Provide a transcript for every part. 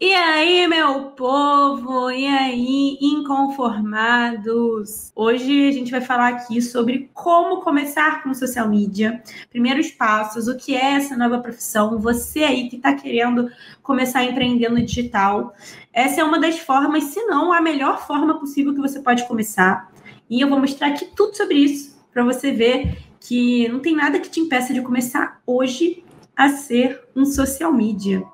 E aí, meu povo? E aí, inconformados? Hoje a gente vai falar aqui sobre como começar com social media, primeiros passos, o que é essa nova profissão, você aí que está querendo começar no digital. Essa é uma das formas, se não a melhor forma possível que você pode começar. E eu vou mostrar aqui tudo sobre isso para você ver que não tem nada que te impeça de começar hoje a ser um social media.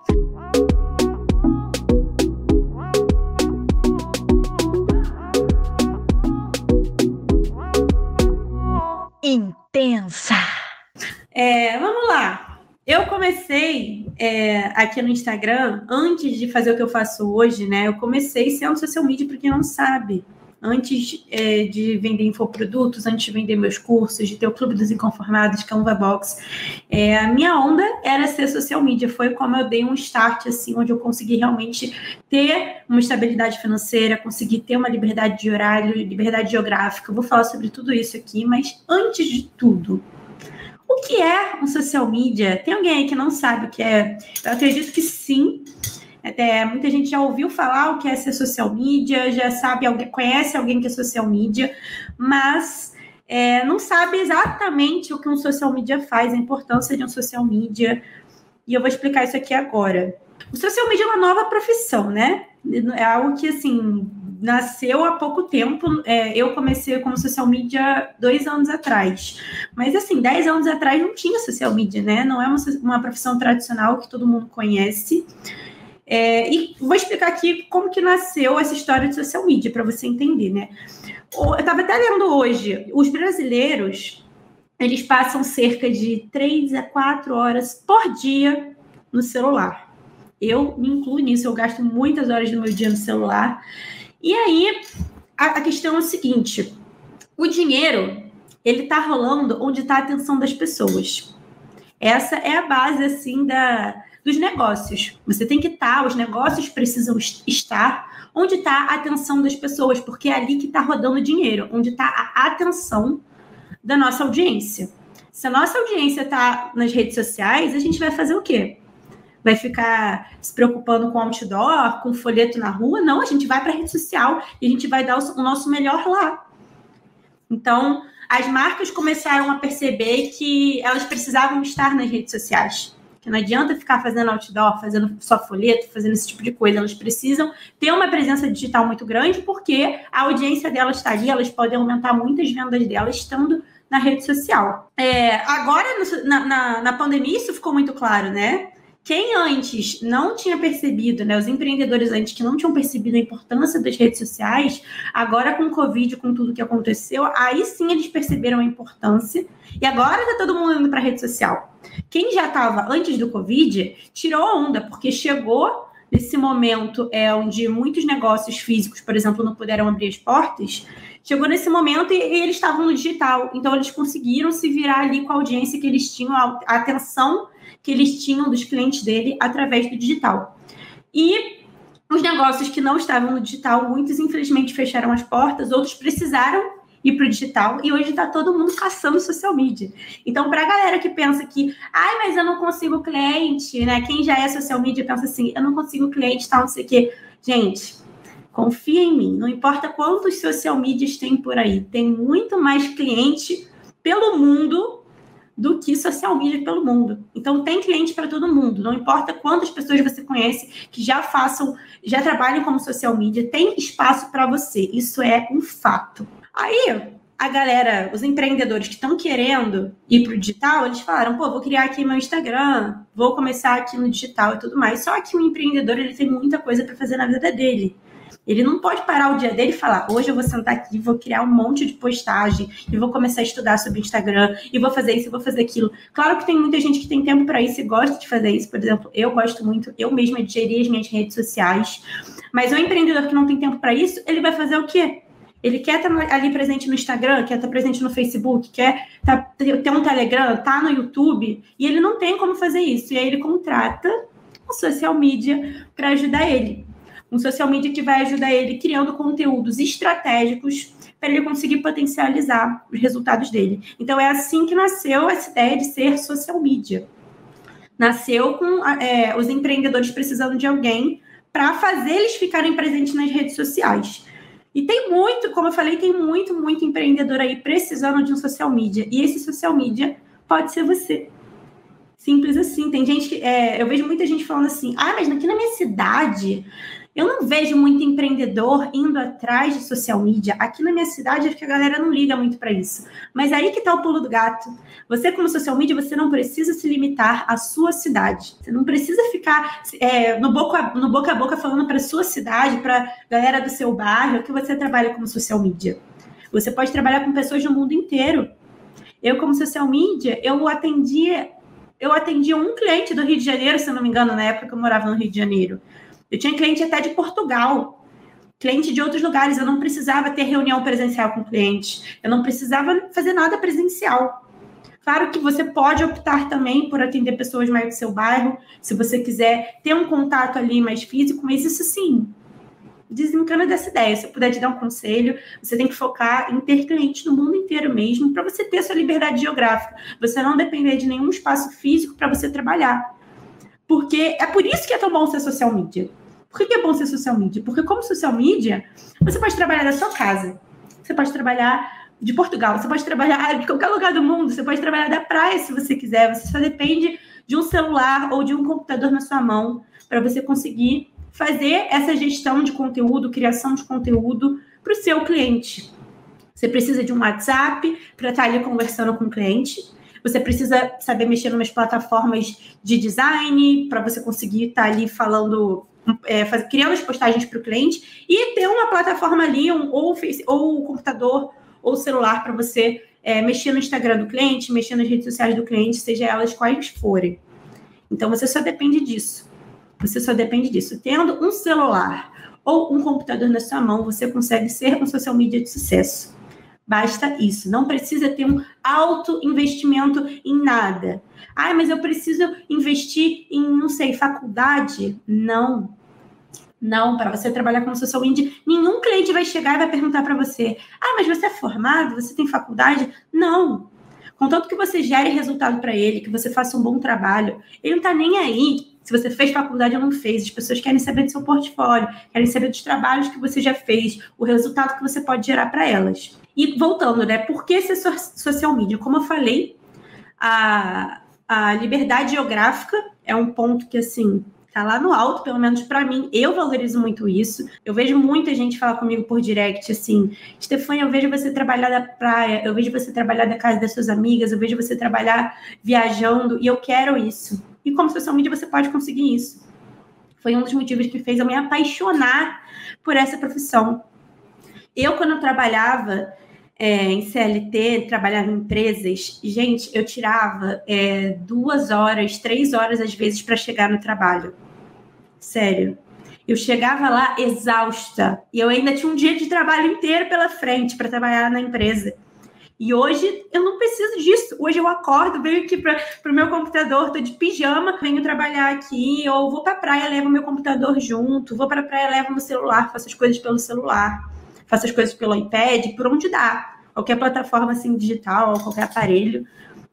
Intensa. É, vamos lá. Eu comecei é, aqui no Instagram, antes de fazer o que eu faço hoje, né? Eu comecei sendo social media, para quem não sabe antes é, de vender infoprodutos, antes de vender meus cursos, de ter o Clube dos Inconformados, Canva Box, é, a minha onda era ser social media. Foi como eu dei um start, assim, onde eu consegui realmente ter uma estabilidade financeira, conseguir ter uma liberdade de horário, liberdade geográfica. Eu vou falar sobre tudo isso aqui, mas antes de tudo, o que é um social media? Tem alguém aí que não sabe o que é? Eu acredito que sim. Até muita gente já ouviu falar o que é ser social media, já sabe, alguém, conhece alguém que é social media, mas é, não sabe exatamente o que um social media faz, a importância de um social media. E eu vou explicar isso aqui agora. O social media é uma nova profissão, né? É algo que, assim, nasceu há pouco tempo. É, eu comecei como social media dois anos atrás. Mas, assim, dez anos atrás não tinha social media, né? Não é uma, uma profissão tradicional que todo mundo conhece. É, e vou explicar aqui como que nasceu essa história de social media, para você entender, né? Eu estava até lendo hoje, os brasileiros, eles passam cerca de 3 a 4 horas por dia no celular. Eu me incluo nisso, eu gasto muitas horas do meu dia no celular. E aí, a, a questão é o seguinte, o dinheiro, ele tá rolando onde está a atenção das pessoas. Essa é a base, assim, da, dos negócios. Você tem que estar, os negócios precisam estar onde está a atenção das pessoas, porque é ali que está rodando dinheiro, onde está a atenção da nossa audiência. Se a nossa audiência está nas redes sociais, a gente vai fazer o quê? Vai ficar se preocupando com outdoor, com folheto na rua? Não, a gente vai para a rede social e a gente vai dar o nosso melhor lá. Então, as marcas começaram a perceber que elas precisavam estar nas redes sociais que não adianta ficar fazendo outdoor, fazendo só folheto, fazendo esse tipo de coisa. Elas precisam ter uma presença digital muito grande, porque a audiência delas está ali, elas podem aumentar muitas vendas delas estando na rede social. É, agora, na, na, na pandemia, isso ficou muito claro, né? Quem antes não tinha percebido, né, os empreendedores antes que não tinham percebido a importância das redes sociais, agora com o Covid, com tudo que aconteceu, aí sim eles perceberam a importância e agora está todo mundo indo para a rede social. Quem já estava antes do Covid tirou a onda, porque chegou nesse momento é, onde muitos negócios físicos, por exemplo, não puderam abrir as portas, chegou nesse momento e, eles estavam no digital. Então, eles conseguiram se virar ali com a audiência que eles tinham, a atenção que eles tinham dos clientes dele através do digital. E os negócios que não estavam no digital, muitos infelizmente fecharam as portas, outros precisaram ir para o digital e hoje está todo mundo caçando social media. Então, para a galera que pensa que, ai, mas eu não consigo cliente, né? Quem já é social media pensa assim, eu não consigo cliente, tal, não sei o quê. Gente, confia em mim, não importa quantos social medias tem por aí, tem muito mais cliente pelo mundo do que social media pelo mundo. Então tem cliente para todo mundo, não importa quantas pessoas você conhece que já façam, já trabalhem como social media, tem espaço para você. Isso é um fato. Aí a galera, os empreendedores que estão querendo ir para o digital, eles falaram, pô, vou criar aqui meu Instagram, vou começar aqui no digital e tudo mais. Só que o empreendedor ele tem muita coisa para fazer na vida dele. Ele não pode parar o dia dele e falar: hoje eu vou sentar aqui, vou criar um monte de postagem e vou começar a estudar sobre Instagram e vou fazer isso, vou fazer aquilo. Claro que tem muita gente que tem tempo para isso e gosta de fazer isso. Por exemplo, eu gosto muito, eu mesma de gerir as minhas redes sociais. Mas o empreendedor que não tem tempo para isso, ele vai fazer o quê? Ele quer estar ali presente no Instagram, quer estar presente no Facebook, quer ter um Telegram, tá no YouTube, e ele não tem como fazer isso. E aí ele contrata social media para ajudar ele um social media que vai ajudar ele criando conteúdos estratégicos para ele conseguir potencializar os resultados dele. Então é assim que nasceu essa ideia de ser social media. Nasceu com é, os empreendedores precisando de alguém para fazer eles ficarem presentes nas redes sociais. E tem muito, como eu falei, tem muito, muito empreendedor aí precisando de um social media. E esse social media pode ser você. Simples assim. Tem gente que. É, eu vejo muita gente falando assim: ah, mas aqui na minha cidade eu não vejo muito empreendedor indo atrás de social media. Aqui na minha cidade, acho que a galera não liga muito para isso. Mas aí que está o pulo do gato. Você, como social media, você não precisa se limitar à sua cidade. Você não precisa ficar é, no, boca, no boca a boca falando para sua cidade, para galera do seu bairro, que você trabalha como social media. Você pode trabalhar com pessoas do mundo inteiro. Eu, como social media, eu atendia eu atendia um cliente do Rio de Janeiro, se não me engano, na época que eu morava no Rio de Janeiro. Eu tinha cliente até de Portugal, cliente de outros lugares. Eu não precisava ter reunião presencial com cliente. Eu não precisava fazer nada presencial. Claro que você pode optar também por atender pessoas mais do seu bairro, se você quiser ter um contato ali mais físico, mas isso sim, desencana dessa ideia. Se eu puder te dar um conselho, você tem que focar em ter clientes no mundo inteiro mesmo, para você ter sua liberdade geográfica. Você não depender de nenhum espaço físico para você trabalhar. Porque é por isso que é tão bom ser social media. Por que é bom ser social media? Porque como social media, você pode trabalhar da sua casa. Você pode trabalhar de Portugal, você pode trabalhar de qualquer lugar do mundo, você pode trabalhar da praia se você quiser. Você só depende de um celular ou de um computador na sua mão para você conseguir fazer essa gestão de conteúdo, criação de conteúdo para o seu cliente. Você precisa de um WhatsApp para estar ali conversando com o cliente. Você precisa saber mexer em umas plataformas de design para você conseguir estar ali falando é, criando as postagens para o cliente e ter uma plataforma ali, um, ou, ou o computador ou celular para você é, mexer no Instagram do cliente, mexer nas redes sociais do cliente, seja elas quais forem. Então você só depende disso. Você só depende disso. Tendo um celular ou um computador na sua mão, você consegue ser um social media de sucesso. Basta isso. Não precisa ter um alto investimento em nada. Ah, mas eu preciso investir em, não sei, faculdade? Não. Não, para você trabalhar como social media, nenhum cliente vai chegar e vai perguntar para você: ah, mas você é formado? Você tem faculdade? Não. Contanto que você gere resultado para ele, que você faça um bom trabalho, ele não está nem aí se você fez faculdade ou não fez. As pessoas querem saber do seu portfólio, querem saber dos trabalhos que você já fez, o resultado que você pode gerar para elas. E voltando, né? Por que ser social media? Como eu falei, a, a liberdade geográfica é um ponto que, assim, tá lá no alto, pelo menos para mim. Eu valorizo muito isso. Eu vejo muita gente falar comigo por direct assim: Stefania, eu vejo você trabalhar da praia, eu vejo você trabalhar da casa das suas amigas, eu vejo você trabalhar viajando e eu quero isso. E como social media você pode conseguir isso. Foi um dos motivos que fez eu me apaixonar por essa profissão. Eu, quando eu trabalhava é, em CLT, trabalhava em empresas, gente, eu tirava é, duas horas, três horas às vezes para chegar no trabalho. Sério. Eu chegava lá exausta e eu ainda tinha um dia de trabalho inteiro pela frente para trabalhar na empresa. E hoje eu não preciso disso. Hoje eu acordo, venho aqui para o meu computador, tô de pijama, venho trabalhar aqui, ou vou para a praia, levo meu computador junto, vou para a praia, levo meu celular, faço as coisas pelo celular faço as coisas pelo iPad, por onde dá. Qualquer plataforma assim digital, qualquer aparelho.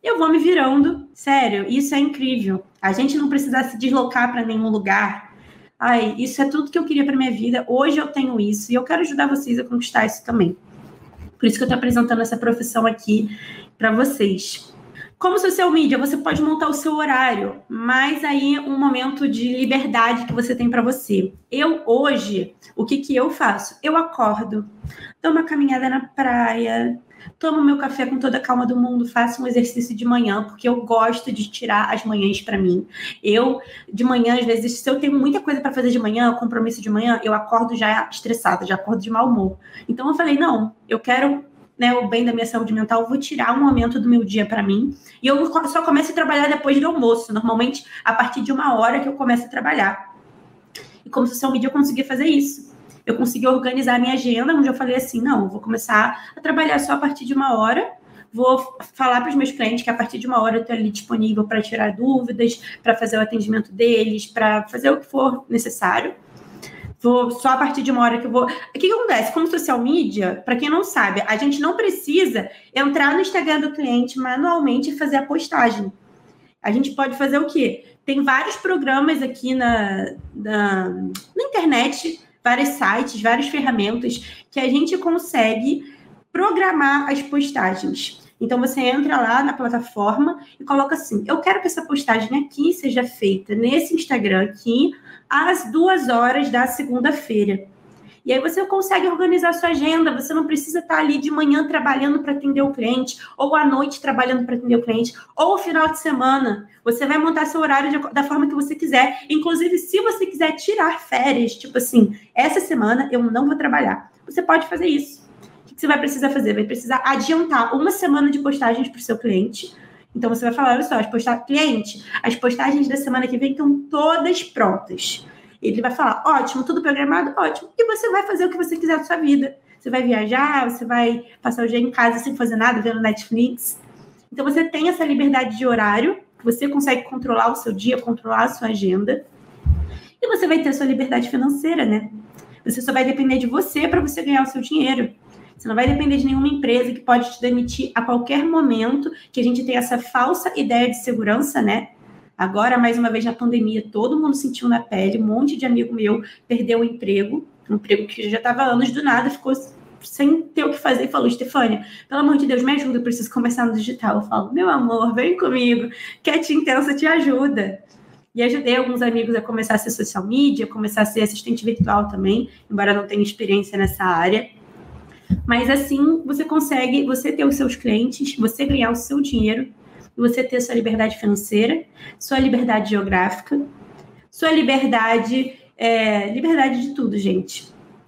Eu vou me virando. Sério, isso é incrível. A gente não precisar se deslocar para nenhum lugar. Ai, isso é tudo que eu queria para minha vida. Hoje eu tenho isso e eu quero ajudar vocês a conquistar isso também. Por isso que eu estou apresentando essa profissão aqui para vocês. Como social media, você pode montar o seu horário, mas aí um momento de liberdade que você tem para você. Eu hoje, o que que eu faço? Eu acordo, dou uma caminhada na praia, tomo meu café com toda a calma do mundo, faço um exercício de manhã, porque eu gosto de tirar as manhãs para mim. Eu, de manhã, às vezes, se eu tenho muita coisa para fazer de manhã, compromisso de manhã, eu acordo já estressada, já acordo de mau humor. Então eu falei, não, eu quero né, o bem da minha saúde mental, vou tirar um momento do meu dia para mim. E eu só começo a trabalhar depois do almoço, normalmente a partir de uma hora que eu começo a trabalhar. E como social media eu consegui fazer isso. Eu consegui organizar a minha agenda, onde eu falei assim: não, vou começar a trabalhar só a partir de uma hora. Vou falar para os meus clientes que a partir de uma hora eu estou ali disponível para tirar dúvidas, para fazer o atendimento deles, para fazer o que for necessário vou só a partir de uma hora que eu vou. O que, acontece? Como social media, para quem não sabe, a gente não precisa entrar no Instagram do cliente manualmente e fazer a postagem. A gente pode fazer o quê? tem vários programas aqui na, na, na internet, vários sites, várias ferramentas que a gente consegue programar as postagens. Então você entra lá na plataforma e coloca assim: eu quero que essa postagem aqui seja feita nesse Instagram aqui às duas horas da segunda-feira. E aí você consegue organizar sua agenda, você não precisa estar ali de manhã trabalhando para atender o cliente, ou à noite trabalhando para atender o cliente, ou final de semana. Você vai montar seu horário de, da forma que você quiser. Inclusive, se você quiser tirar férias, tipo assim, essa semana eu não vou trabalhar. Você pode fazer isso. O que você vai precisar fazer? Vai precisar adiantar uma semana de postagens para o seu cliente. Então você vai falar, olha só, as postagens, cliente, as postagens da semana que vem estão todas prontas. Ele vai falar, ótimo, tudo programado, ótimo. E você vai fazer o que você quiser da sua vida. Você vai viajar, você vai passar o dia em casa sem fazer nada, vendo Netflix. Então você tem essa liberdade de horário, você consegue controlar o seu dia, controlar a sua agenda. E você vai ter a sua liberdade financeira, né? Você só vai depender de você para você ganhar o seu dinheiro. Você não vai depender de nenhuma empresa que pode te demitir a qualquer momento, que a gente tem essa falsa ideia de segurança, né? Agora, mais uma vez na pandemia, todo mundo sentiu na pele, um monte de amigo meu perdeu o emprego, um emprego que já estava anos do nada, ficou sem ter o que fazer e falou, Stefânia, pelo amor de Deus, me ajuda, eu preciso começar no digital. Eu falo, meu amor, vem comigo, Cat Intensa te ajuda. E ajudei alguns amigos a começar a ser social media, começar a ser assistente virtual também, embora não tenha experiência nessa área. Mas assim, você consegue, você ter os seus clientes, você ganhar o seu dinheiro você ter sua liberdade financeira, sua liberdade geográfica, sua liberdade, é, liberdade de tudo, gente.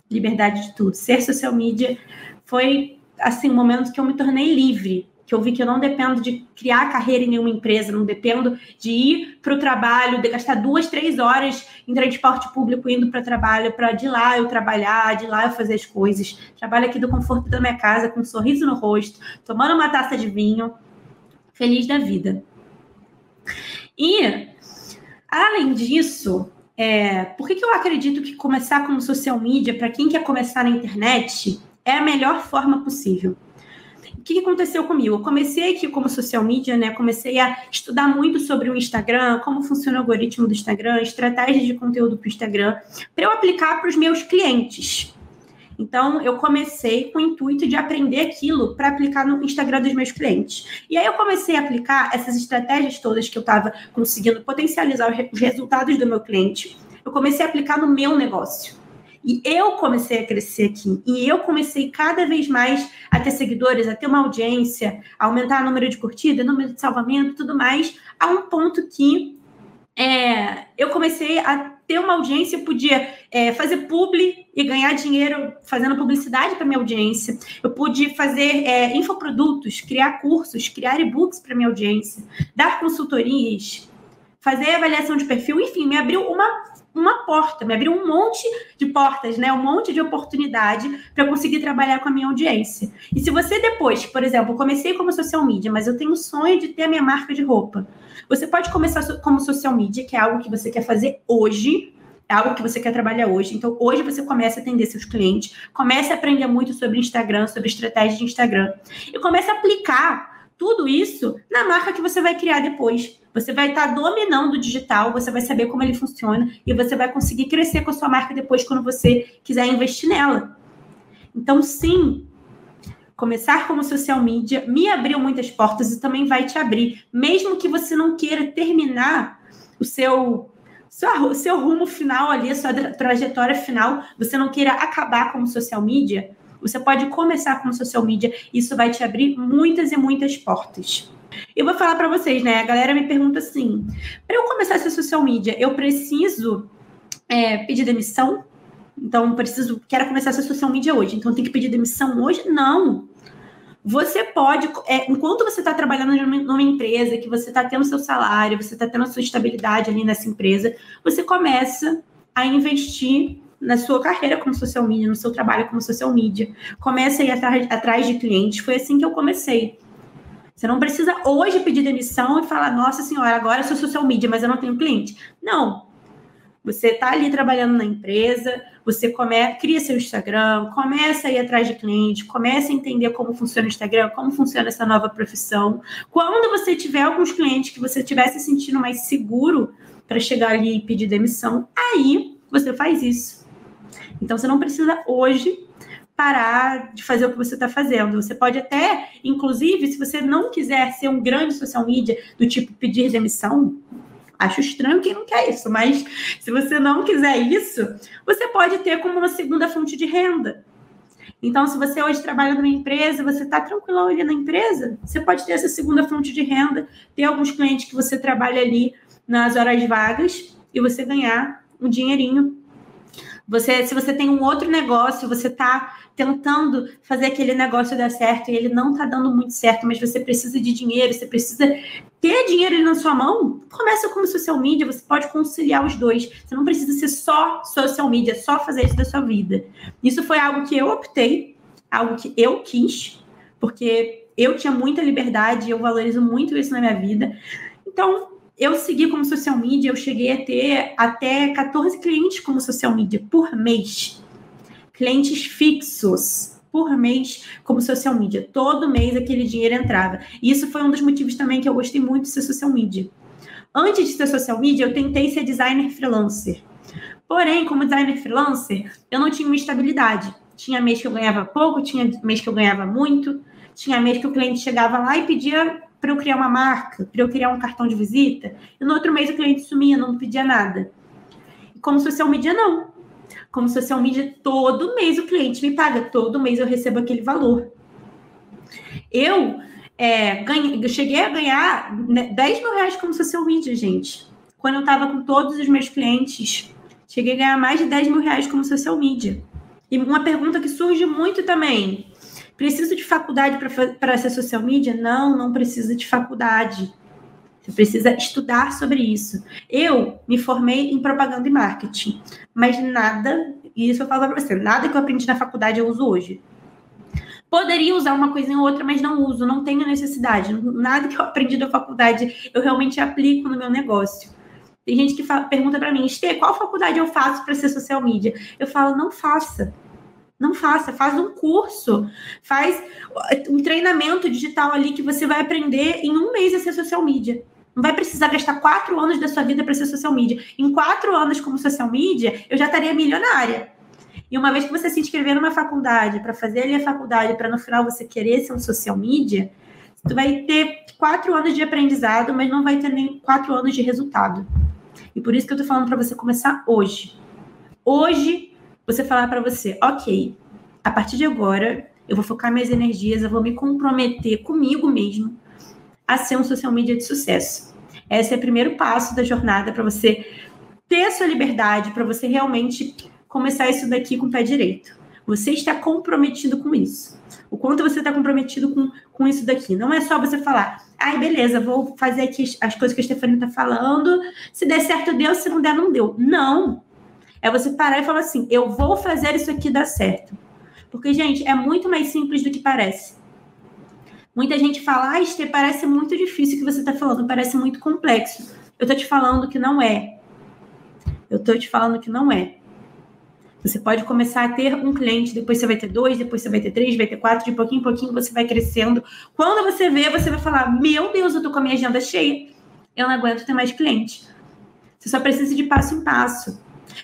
Liberdade de tudo. Ser social media foi assim um momento que eu me tornei livre, que eu vi que eu não dependo de criar carreira em nenhuma empresa, não dependo de ir para o trabalho, de gastar duas, três horas em transporte público indo para o trabalho, para de lá eu trabalhar, de lá eu fazer as coisas. Trabalho aqui do conforto da minha casa, com um sorriso no rosto, tomando uma taça de vinho, feliz da vida. E, além disso, é, por que, que eu acredito que começar como social media, para quem quer começar na internet, é a melhor forma possível? O que aconteceu comigo? Eu comecei aqui como social media, né? Comecei a estudar muito sobre o Instagram, como funciona o algoritmo do Instagram, estratégias de conteúdo para o Instagram, para eu aplicar para os meus clientes. Então, eu comecei com o intuito de aprender aquilo para aplicar no Instagram dos meus clientes. E aí eu comecei a aplicar essas estratégias todas que eu estava conseguindo potencializar os resultados do meu cliente. Eu comecei a aplicar no meu negócio. E eu comecei a crescer aqui. E eu comecei cada vez mais a ter seguidores, a ter uma audiência, a aumentar o número de curtidas, número de salvamento, tudo mais, a um ponto que é, eu comecei a ter uma audiência, podia é, fazer publi e ganhar dinheiro fazendo publicidade para minha audiência. Eu pude fazer é, infoprodutos, criar cursos, criar e-books para minha audiência, dar consultorias, fazer avaliação de perfil, enfim, me abriu uma uma porta, me abriu um monte de portas, né? Um monte de oportunidade para conseguir trabalhar com a minha audiência. E se você depois, por exemplo, comecei como social media, mas eu tenho o sonho de ter a minha marca de roupa. Você pode começar como social media, que é algo que você quer fazer hoje, é algo que você quer trabalhar hoje. Então, hoje você começa a atender seus clientes, começa a aprender muito sobre Instagram, sobre estratégia de Instagram, e começa a aplicar tudo isso na marca que você vai criar depois. Você vai estar dominando o digital, você vai saber como ele funciona e você vai conseguir crescer com a sua marca depois quando você quiser investir nela. Então, sim, começar como social media me abriu muitas portas e também vai te abrir, mesmo que você não queira terminar o seu seu, seu rumo final ali, a sua trajetória final, você não queira acabar como social media, você pode começar como social media, isso vai te abrir muitas e muitas portas. Eu vou falar para vocês, né? A galera me pergunta assim: para eu começar essa social media, eu preciso é, pedir demissão? Então, preciso, quero começar essa social media hoje, então tem que pedir demissão hoje? Não. Você pode, é, enquanto você está trabalhando numa empresa, que você está tendo seu salário, você está tendo a sua estabilidade ali nessa empresa, você começa a investir na sua carreira como social media, no seu trabalho como social media. Começa a ir atrás, atrás de clientes. Foi assim que eu comecei. Você não precisa hoje pedir demissão e falar, nossa senhora, agora eu sou social media, mas eu não tenho cliente. Não. Você está ali trabalhando na empresa, você come, cria seu Instagram, começa a ir atrás de cliente, começa a entender como funciona o Instagram, como funciona essa nova profissão. Quando você tiver alguns clientes que você estiver se sentindo mais seguro para chegar ali e pedir demissão, aí você faz isso. Então você não precisa hoje parar de fazer o que você está fazendo. Você pode até, inclusive, se você não quiser ser um grande social media do tipo pedir demissão, acho estranho quem não quer isso, mas se você não quiser isso, você pode ter como uma segunda fonte de renda. Então, se você hoje trabalha numa empresa, você está tranquilo ali na empresa, você pode ter essa segunda fonte de renda, ter alguns clientes que você trabalha ali nas horas vagas e você ganhar um dinheirinho. Você, se você tem um outro negócio, você está tentando fazer aquele negócio dar certo e ele não está dando muito certo, mas você precisa de dinheiro, você precisa ter dinheiro na sua mão, começa como social media, você pode conciliar os dois. Você não precisa ser só social media, só fazer isso da sua vida. Isso foi algo que eu optei, algo que eu quis, porque eu tinha muita liberdade, eu valorizo muito isso na minha vida. Então, eu segui como social media, eu cheguei a ter até 14 clientes como social media por mês clientes fixos por mês como social media. Todo mês aquele dinheiro entrava. E isso foi um dos motivos também que eu gostei muito de ser social media. Antes de ser social media, eu tentei ser designer freelancer. Porém, como designer freelancer, eu não tinha uma estabilidade. Tinha mês que eu ganhava pouco, tinha mês que eu ganhava muito, tinha mês que o cliente chegava lá e pedia para eu criar uma marca, para eu criar um cartão de visita, e no outro mês o cliente sumia, não pedia nada. Como social media, não como social media, todo mês o cliente me paga, todo mês eu recebo aquele valor. Eu, é, ganhei, cheguei a ganhar 10 né, mil reais como social media, gente. Quando eu estava com todos os meus clientes, cheguei a ganhar mais de 10 mil reais como social media. E uma pergunta que surge muito também: preciso de faculdade para ser social media? Não, não precisa de faculdade. Você precisa estudar sobre isso. Eu me formei em propaganda e marketing, mas nada, e isso eu falo para você, nada que eu aprendi na faculdade eu uso hoje. Poderia usar uma coisa ou outra, mas não uso, não tenho necessidade. Nada que eu aprendi da faculdade eu realmente aplico no meu negócio. Tem gente que fala, pergunta para mim, Estê, qual faculdade eu faço para ser social media? Eu falo, não faça. Não faça, faz um curso, faz um treinamento digital ali que você vai aprender em um mês a ser social media. Não vai precisar gastar quatro anos da sua vida para ser social media. Em quatro anos como social media, eu já estaria milionária. E uma vez que você se inscrever numa faculdade, para fazer ali a faculdade, para no final você querer ser um social media, tu vai ter quatro anos de aprendizado, mas não vai ter nem quatro anos de resultado. E por isso que eu tô falando para você começar hoje. Hoje, você falar para você, ok, a partir de agora, eu vou focar minhas energias, eu vou me comprometer comigo mesmo a ser um social media de sucesso. Esse é o primeiro passo da jornada para você ter a sua liberdade, para você realmente começar isso daqui com o pé direito. Você está comprometido com isso. O quanto você está comprometido com, com isso daqui. Não é só você falar, ai, beleza, vou fazer aqui as coisas que a Stefania está falando. Se der certo, deu. Se não der, não deu. Não. É você parar e falar assim, eu vou fazer isso aqui dar certo. Porque, gente, é muito mais simples do que parece. Muita gente fala, ah, Estê, parece muito difícil o que você está falando, parece muito complexo. Eu estou te falando que não é. Eu estou te falando que não é. Você pode começar a ter um cliente, depois você vai ter dois, depois você vai ter três, vai ter quatro, de pouquinho em pouquinho você vai crescendo. Quando você vê, você vai falar: Meu Deus, eu tô com a minha agenda cheia. Eu não aguento ter mais cliente. Você só precisa de passo em passo.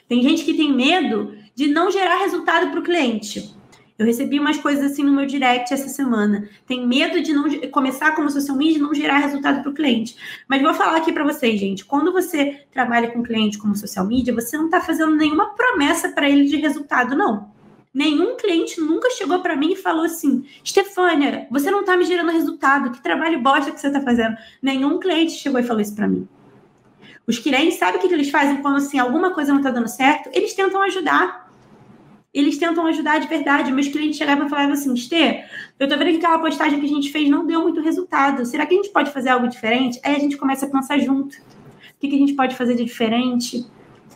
Tem gente que tem medo de não gerar resultado para o cliente. Eu recebi umas coisas assim no meu direct essa semana. Tem medo de não começar como social media e não gerar resultado para o cliente. Mas vou falar aqui para vocês, gente. Quando você trabalha com cliente como social media, você não está fazendo nenhuma promessa para ele de resultado, não. Nenhum cliente nunca chegou para mim e falou assim: Stefânia, você não está me gerando resultado, que trabalho bosta que você está fazendo. Nenhum cliente chegou e falou isso para mim. Os clientes sabem o que eles fazem quando assim, alguma coisa não está dando certo? Eles tentam ajudar eles tentam ajudar de verdade. Meus clientes chegavam e falavam assim: Estê, eu tô vendo que aquela postagem que a gente fez não deu muito resultado. Será que a gente pode fazer algo diferente? Aí a gente começa a pensar junto. O que, que a gente pode fazer de diferente?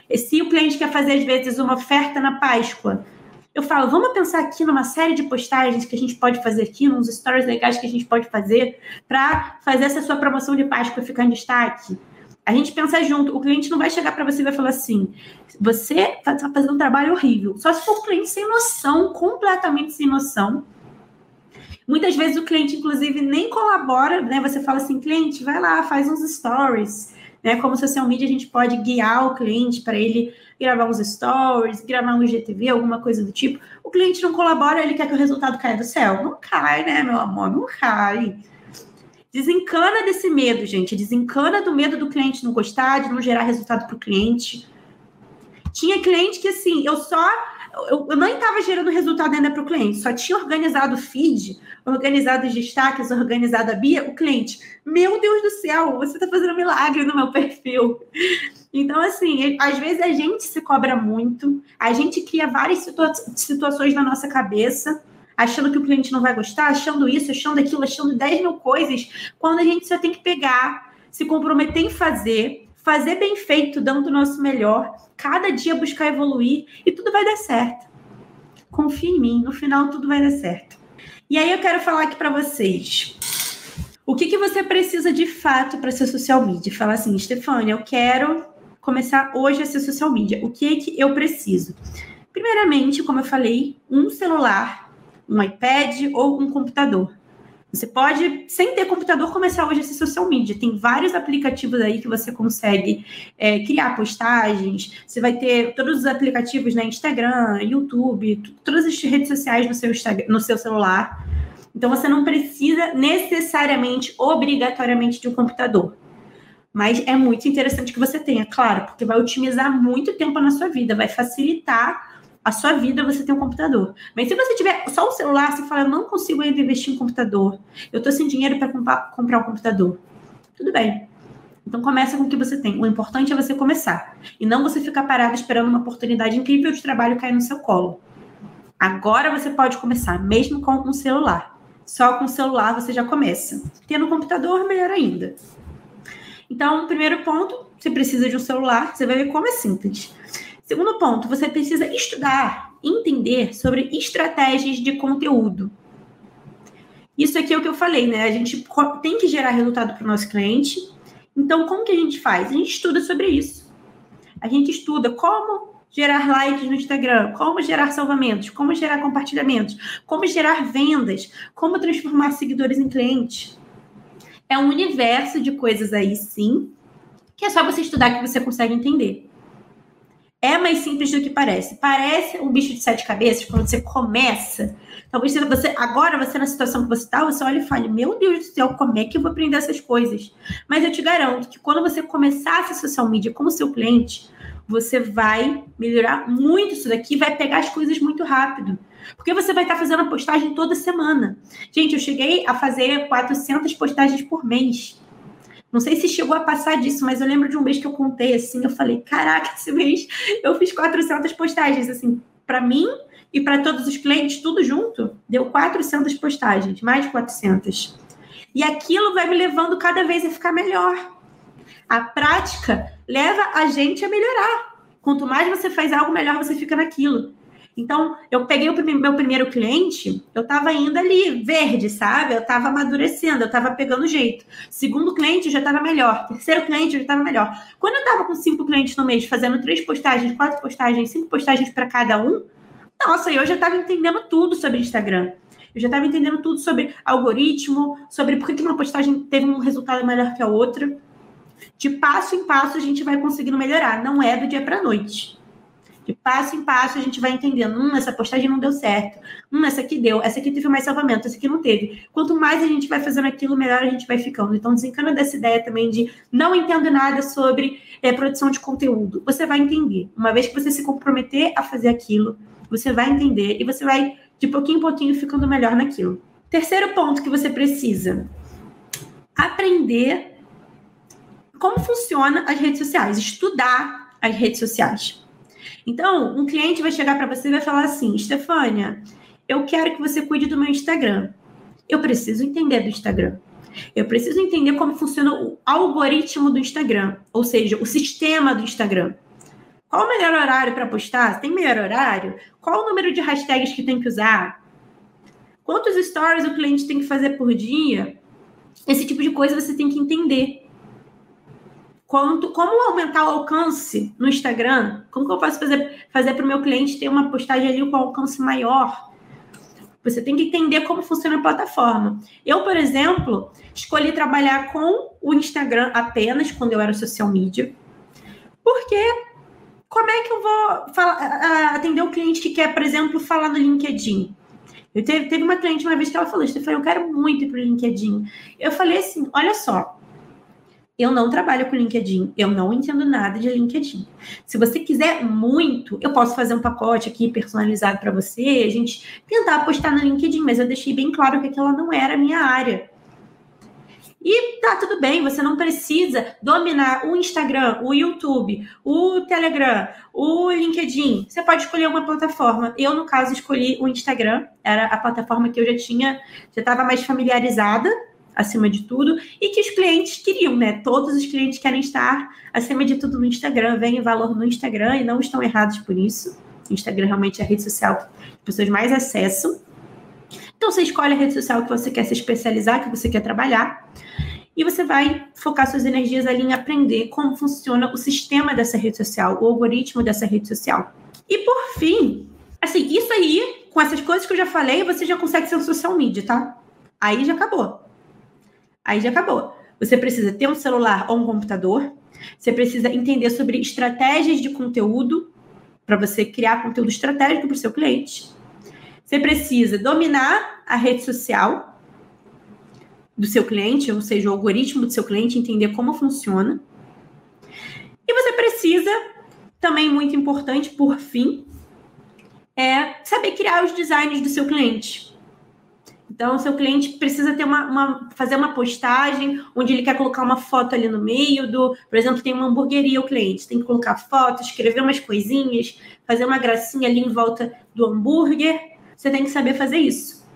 E se o cliente quer fazer, às vezes, uma oferta na Páscoa, eu falo, vamos pensar aqui numa série de postagens que a gente pode fazer aqui, nos stories legais que a gente pode fazer para fazer essa sua promoção de Páscoa ficar em destaque. A gente pensa junto. O cliente não vai chegar para você e vai falar assim: você está fazendo um trabalho horrível. Só se for um cliente sem noção, completamente sem noção. Muitas vezes o cliente, inclusive, nem colabora, né? Você fala assim, cliente, vai lá, faz uns stories, né? Como social media, a gente pode guiar o cliente para ele gravar uns stories, gravar um GTV, alguma coisa do tipo. O cliente não colabora, ele quer que o resultado caia do céu. Não cai, né, meu amor? Não cai. Desencana desse medo, gente. Desencana do medo do cliente não gostar, de não gerar resultado para o cliente. Tinha cliente que, assim, eu só. Eu, eu nem estava gerando resultado ainda para o cliente, só tinha organizado o feed, organizado os destaques, organizado a Bia, o cliente. Meu Deus do céu, você está fazendo um milagre no meu perfil. Então, assim, às vezes a gente se cobra muito, a gente cria várias situa situações na nossa cabeça, achando que o cliente não vai gostar, achando isso, achando aquilo, achando 10 mil coisas, quando a gente só tem que pegar, se comprometer em fazer, fazer bem feito, dando o nosso melhor, cada dia buscar evoluir e tudo vai dar certo. Confie em mim, no final tudo vai dar certo. E aí eu quero falar aqui para vocês. O que, que você precisa de fato para ser social media? Falar assim, Stefania, eu quero começar hoje a ser social media. O que que eu preciso? Primeiramente, como eu falei, um celular, um iPad ou um computador. Você pode, sem ter computador, começar hoje ser social media. Tem vários aplicativos aí que você consegue é, criar postagens. Você vai ter todos os aplicativos na né, Instagram, YouTube, todas as redes sociais no seu, no seu celular. Então você não precisa necessariamente, obrigatoriamente, de um computador. Mas é muito interessante que você tenha, claro, porque vai otimizar muito tempo na sua vida, vai facilitar a sua vida você tem um computador. Mas se você tiver só um celular, você fala, eu não consigo ainda investir em computador, eu tô sem dinheiro para comprar um computador. Tudo bem. Então começa com o que você tem. O importante é você começar. E não você ficar parado esperando uma oportunidade incrível de trabalho cair no seu colo. Agora você pode começar, mesmo com um celular. Só com o celular você já começa. Tendo um computador, melhor ainda. Então, primeiro ponto, você precisa de um celular, você vai ver como é simples. Segundo ponto, você precisa estudar, entender sobre estratégias de conteúdo. Isso aqui é o que eu falei, né? A gente tem que gerar resultado para o nosso cliente. Então, como que a gente faz? A gente estuda sobre isso. A gente estuda como gerar likes no Instagram, como gerar salvamentos, como gerar compartilhamentos, como gerar vendas, como transformar seguidores em clientes. É um universo de coisas aí, sim, que é só você estudar que você consegue entender é mais simples do que parece. Parece um bicho de sete cabeças quando você começa. Talvez você agora você na situação que você está, você olha e fale: Meu Deus do céu, como é que eu vou aprender essas coisas? Mas eu te garanto que quando você começar essa social media como seu cliente, você vai melhorar muito isso daqui, vai pegar as coisas muito rápido. Porque você vai estar fazendo a postagem toda semana. Gente, eu cheguei a fazer 400 postagens por mês. Não sei se chegou a passar disso, mas eu lembro de um mês que eu contei assim, eu falei, caraca, esse mês eu fiz 400 postagens, assim, para mim e para todos os clientes, tudo junto, deu 400 postagens, mais de 400. E aquilo vai me levando cada vez a ficar melhor. A prática leva a gente a melhorar. Quanto mais você faz algo, melhor você fica naquilo. Então, eu peguei o meu primeiro cliente, eu estava indo ali verde, sabe? Eu estava amadurecendo, eu estava pegando jeito. Segundo cliente, já estava melhor. Terceiro cliente, já estava melhor. Quando eu estava com cinco clientes no mês, fazendo três postagens, quatro postagens, cinco postagens para cada um, nossa, eu já estava entendendo tudo sobre Instagram. Eu já estava entendendo tudo sobre algoritmo, sobre por que uma postagem teve um resultado melhor que a outra. De passo em passo, a gente vai conseguindo melhorar. Não é do dia para noite. Passo em passo a gente vai entendendo, hum, essa postagem não deu certo, hum, essa aqui deu, essa aqui teve mais salvamento, essa aqui não teve. Quanto mais a gente vai fazendo aquilo, melhor a gente vai ficando. Então desencana dessa ideia também de não entendo nada sobre é, produção de conteúdo. Você vai entender. Uma vez que você se comprometer a fazer aquilo, você vai entender e você vai, de pouquinho em pouquinho, ficando melhor naquilo. Terceiro ponto que você precisa: aprender como funciona as redes sociais, estudar as redes sociais. Então, um cliente vai chegar para você e vai falar assim: Stefânia, eu quero que você cuide do meu Instagram. Eu preciso entender do Instagram. Eu preciso entender como funciona o algoritmo do Instagram, ou seja, o sistema do Instagram. Qual o melhor horário para postar? Tem melhor horário? Qual o número de hashtags que tem que usar? Quantos stories o cliente tem que fazer por dia? Esse tipo de coisa você tem que entender. Quanto, como aumentar o alcance no Instagram? Como que eu posso fazer, fazer para o meu cliente ter uma postagem ali com alcance maior? Você tem que entender como funciona a plataforma. Eu, por exemplo, escolhi trabalhar com o Instagram apenas quando eu era social media, porque como é que eu vou falar, atender o cliente que quer, por exemplo, falar no LinkedIn? Eu teve, teve uma cliente uma vez que ela falou, Stefania, eu quero muito ir para o LinkedIn. Eu falei assim, olha só, eu não trabalho com LinkedIn, eu não entendo nada de LinkedIn. Se você quiser muito, eu posso fazer um pacote aqui personalizado para você, a gente tentar postar no LinkedIn, mas eu deixei bem claro que aquela não era a minha área. E tá tudo bem, você não precisa dominar o Instagram, o YouTube, o Telegram, o LinkedIn. Você pode escolher uma plataforma. Eu, no caso, escolhi o Instagram, era a plataforma que eu já tinha, já estava mais familiarizada acima de tudo, e que os clientes queriam, né? Todos os clientes querem estar acima de tudo no Instagram, veem valor no Instagram e não estão errados por isso. Instagram realmente é a rede social que as pessoas mais acessam. Então você escolhe a rede social que você quer se especializar, que você quer trabalhar, e você vai focar suas energias ali em aprender como funciona o sistema dessa rede social, o algoritmo dessa rede social. E por fim, assim, isso aí, com essas coisas que eu já falei, você já consegue ser um social media, tá? Aí já acabou. Aí já acabou. Você precisa ter um celular ou um computador. Você precisa entender sobre estratégias de conteúdo para você criar conteúdo estratégico para o seu cliente. Você precisa dominar a rede social do seu cliente, ou seja, o algoritmo do seu cliente, entender como funciona. E você precisa, também muito importante, por fim, é saber criar os designs do seu cliente. Então, o seu cliente precisa ter uma, uma, fazer uma postagem onde ele quer colocar uma foto ali no meio do, por exemplo, tem uma hamburgueria o cliente, tem que colocar foto, escrever umas coisinhas, fazer uma gracinha ali em volta do hambúrguer. Você tem que saber fazer isso.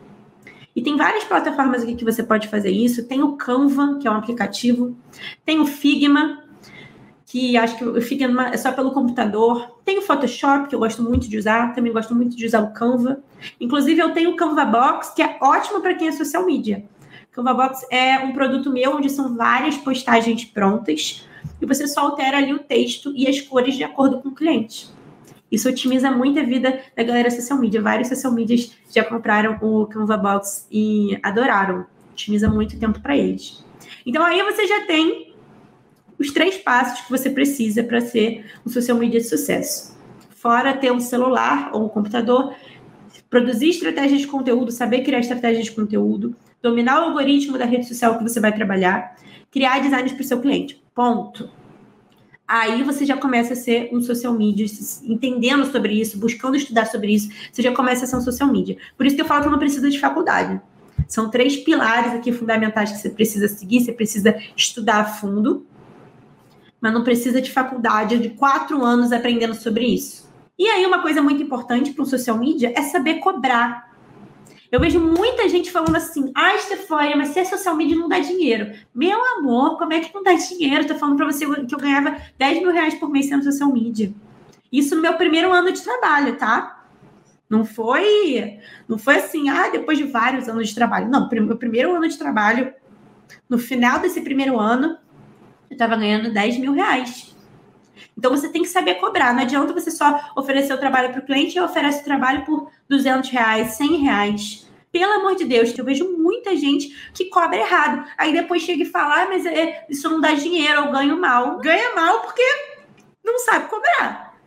E tem várias plataformas aqui que você pode fazer isso. Tem o Canva, que é um aplicativo. Tem o Figma, que acho que numa, é só pelo computador. Tem o Photoshop, que eu gosto muito de usar, também gosto muito de usar o Canva. Inclusive, eu tenho o Canva Box, que é ótimo para quem é social media. Canva Box é um produto meu onde são várias postagens prontas e você só altera ali o texto e as cores de acordo com o cliente. Isso otimiza muito a vida da galera social media. Vários social medias já compraram o Canva Box e adoraram. Otimiza muito tempo para eles. Então aí você já tem os três passos que você precisa para ser um social media de sucesso. Fora ter um celular ou um computador, produzir estratégias de conteúdo, saber criar estratégias de conteúdo, dominar o algoritmo da rede social que você vai trabalhar, criar designs para o seu cliente. Ponto. Aí você já começa a ser um social media, entendendo sobre isso, buscando estudar sobre isso, você já começa a ser um social media. Por isso que eu falo que não precisa de faculdade. São três pilares aqui fundamentais que você precisa seguir, você precisa estudar a fundo, mas não precisa de faculdade de quatro anos aprendendo sobre isso. E aí, uma coisa muito importante para o social media é saber cobrar. Eu vejo muita gente falando assim: ah, Stefania, mas ser social media não dá dinheiro. Meu amor, como é que não dá dinheiro? Tô falando para você que eu ganhava 10 mil reais por mês sendo social media. Isso no meu primeiro ano de trabalho, tá? Não foi, não foi assim, ah, depois de vários anos de trabalho. Não, meu primeiro ano de trabalho, no final desse primeiro ano, eu estava ganhando 10 mil reais. Então você tem que saber cobrar. Não adianta você só oferecer o trabalho para o cliente e oferece o trabalho por 200 reais, 100 reais. Pelo amor de Deus, eu vejo muita gente que cobra errado. Aí depois chega e fala, ah, mas é, isso não dá dinheiro, eu ganho mal. Ganha mal porque não sabe cobrar.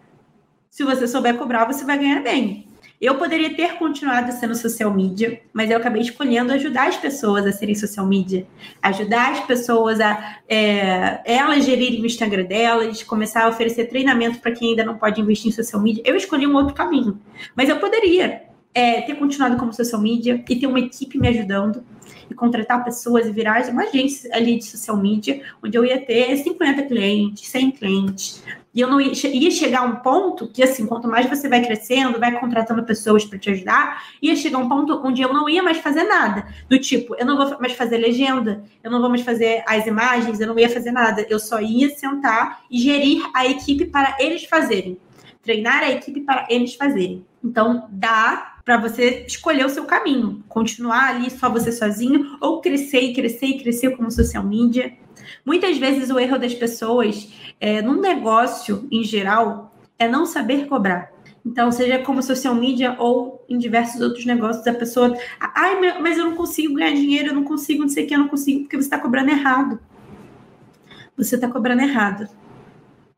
Se você souber cobrar, você vai ganhar bem. Eu poderia ter continuado sendo social media, mas eu acabei escolhendo ajudar as pessoas a serem social media, ajudar as pessoas a é, elas gerirem o Instagram delas, começar a oferecer treinamento para quem ainda não pode investir em social media. Eu escolhi um outro caminho, mas eu poderia é, ter continuado como social media e ter uma equipe me ajudando e contratar pessoas e virar uma agência ali de social media, onde eu ia ter 50 clientes, 100 clientes, e eu não ia, ia chegar a um ponto que, assim, quanto mais você vai crescendo, vai contratando pessoas para te ajudar, ia chegar a um ponto onde eu não ia mais fazer nada. Do tipo, eu não vou mais fazer legenda, eu não vou mais fazer as imagens, eu não ia fazer nada. Eu só ia sentar e gerir a equipe para eles fazerem. Treinar a equipe para eles fazerem. Então, dá para você escolher o seu caminho. Continuar ali só você sozinho, ou crescer e crescer e crescer como social media Muitas vezes o erro das pessoas é, num negócio em geral é não saber cobrar. Então, seja como social media ou em diversos outros negócios, a pessoa. Ai, mas eu não consigo ganhar dinheiro, eu não consigo, não sei o que, eu não consigo, porque você está cobrando errado. Você está cobrando errado.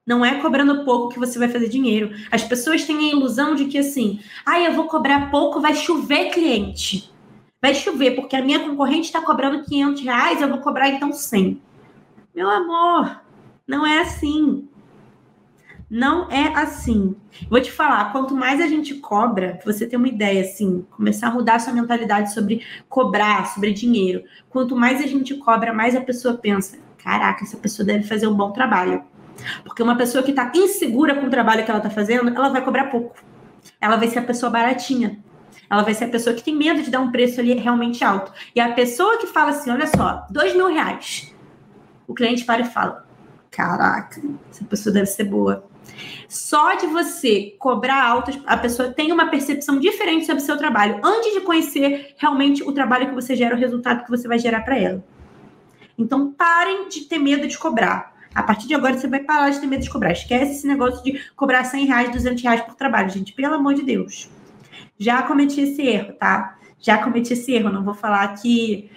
Não é cobrando pouco que você vai fazer dinheiro. As pessoas têm a ilusão de que assim, ai, eu vou cobrar pouco, vai chover cliente. Vai chover, porque a minha concorrente está cobrando 500 reais, eu vou cobrar então 100. Meu amor, não é assim. Não é assim. Vou te falar, quanto mais a gente cobra, você tem uma ideia, assim, começar a mudar sua mentalidade sobre cobrar, sobre dinheiro. Quanto mais a gente cobra, mais a pessoa pensa: caraca, essa pessoa deve fazer um bom trabalho. Porque uma pessoa que está insegura com o trabalho que ela está fazendo, ela vai cobrar pouco. Ela vai ser a pessoa baratinha. Ela vai ser a pessoa que tem medo de dar um preço ali realmente alto. E a pessoa que fala assim: olha só, dois mil reais. O cliente para e fala: caraca, essa pessoa deve ser boa. Só de você cobrar alto, a pessoa tem uma percepção diferente sobre o seu trabalho, antes de conhecer realmente o trabalho que você gera, o resultado que você vai gerar para ela. Então, parem de ter medo de cobrar. A partir de agora, você vai parar de ter medo de cobrar. Esquece esse negócio de cobrar 100 reais, 200 reais por trabalho, gente. Pelo amor de Deus. Já cometi esse erro, tá? Já cometi esse erro. Não vou falar que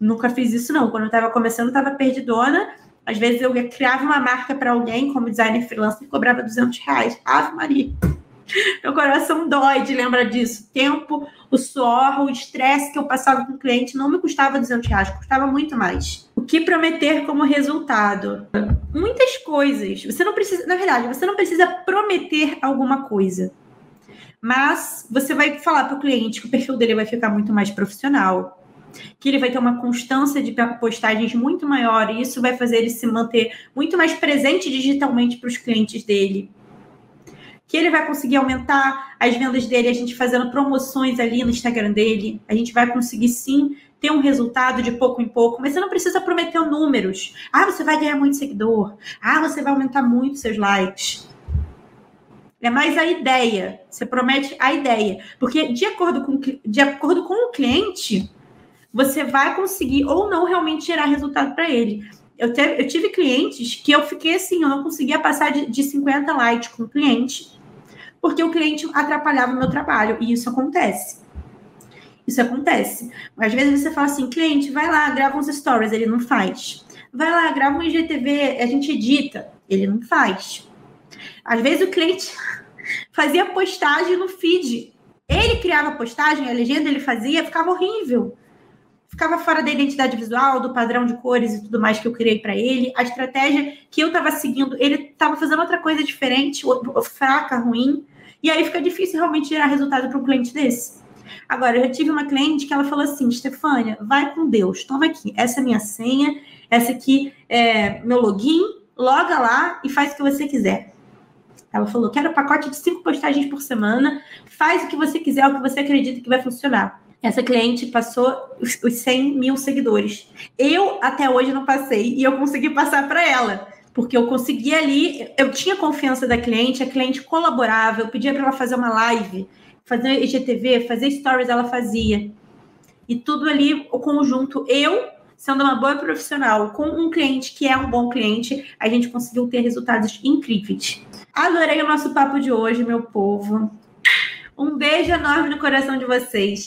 nunca fiz isso, não. Quando eu estava começando, estava perdidona às vezes eu criava uma marca para alguém como designer freelancer e cobrava 200 reais. Ave Maria. Meu coração dói de lembrar disso. Tempo, o suor, o estresse que eu passava com o cliente não me custava 200 reais, custava muito mais. O que prometer como resultado? Muitas coisas. Você não precisa, na verdade, você não precisa prometer alguma coisa. Mas você vai falar para o cliente que o perfil dele vai ficar muito mais profissional, que ele vai ter uma constância de postagens muito maior e isso vai fazer ele se manter muito mais presente digitalmente para os clientes dele. Que ele vai conseguir aumentar as vendas dele, a gente fazendo promoções ali no Instagram dele. A gente vai conseguir sim ter um resultado de pouco em pouco, mas você não precisa prometer números. Ah, você vai ganhar muito seguidor. Ah, você vai aumentar muito seus likes. É mais a ideia. Você promete a ideia. Porque de acordo com, de acordo com o cliente, você vai conseguir ou não realmente gerar resultado para ele. Eu, te, eu, tive clientes que eu fiquei assim, eu não conseguia passar de, de 50 likes com o cliente, porque o cliente atrapalhava o meu trabalho, e isso acontece. Isso acontece. Às vezes você fala assim, cliente, vai lá, grava uns stories, ele não faz. Vai lá, grava um IGTV, a gente edita, ele não faz. Às vezes o cliente fazia postagem no feed. Ele criava postagem, a legenda ele fazia, ficava horrível ficava fora da identidade visual, do padrão de cores e tudo mais que eu criei para ele. A estratégia que eu estava seguindo, ele estava fazendo outra coisa diferente, fraca, ruim. E aí fica difícil realmente gerar resultado para um cliente desse. Agora, eu tive uma cliente que ela falou assim: Stefânia, vai com Deus, toma aqui, essa é minha senha, essa aqui é meu login, loga lá e faz o que você quiser. Ela falou: quero pacote de cinco postagens por semana, faz o que você quiser, o que você acredita que vai funcionar. Essa cliente passou os, 100 mil seguidores. Eu até hoje não passei e eu consegui passar para ela, porque eu consegui ali, eu tinha confiança da cliente, a cliente colaborava, eu pedia para ela fazer uma live, fazer IGTV, fazer stories, ela fazia. E tudo ali, o conjunto, eu sendo uma boa profissional com um cliente que é um bom cliente, a gente conseguiu ter resultados incríveis. Adorei o nosso papo de hoje, meu povo. Um beijo enorme no coração de vocês.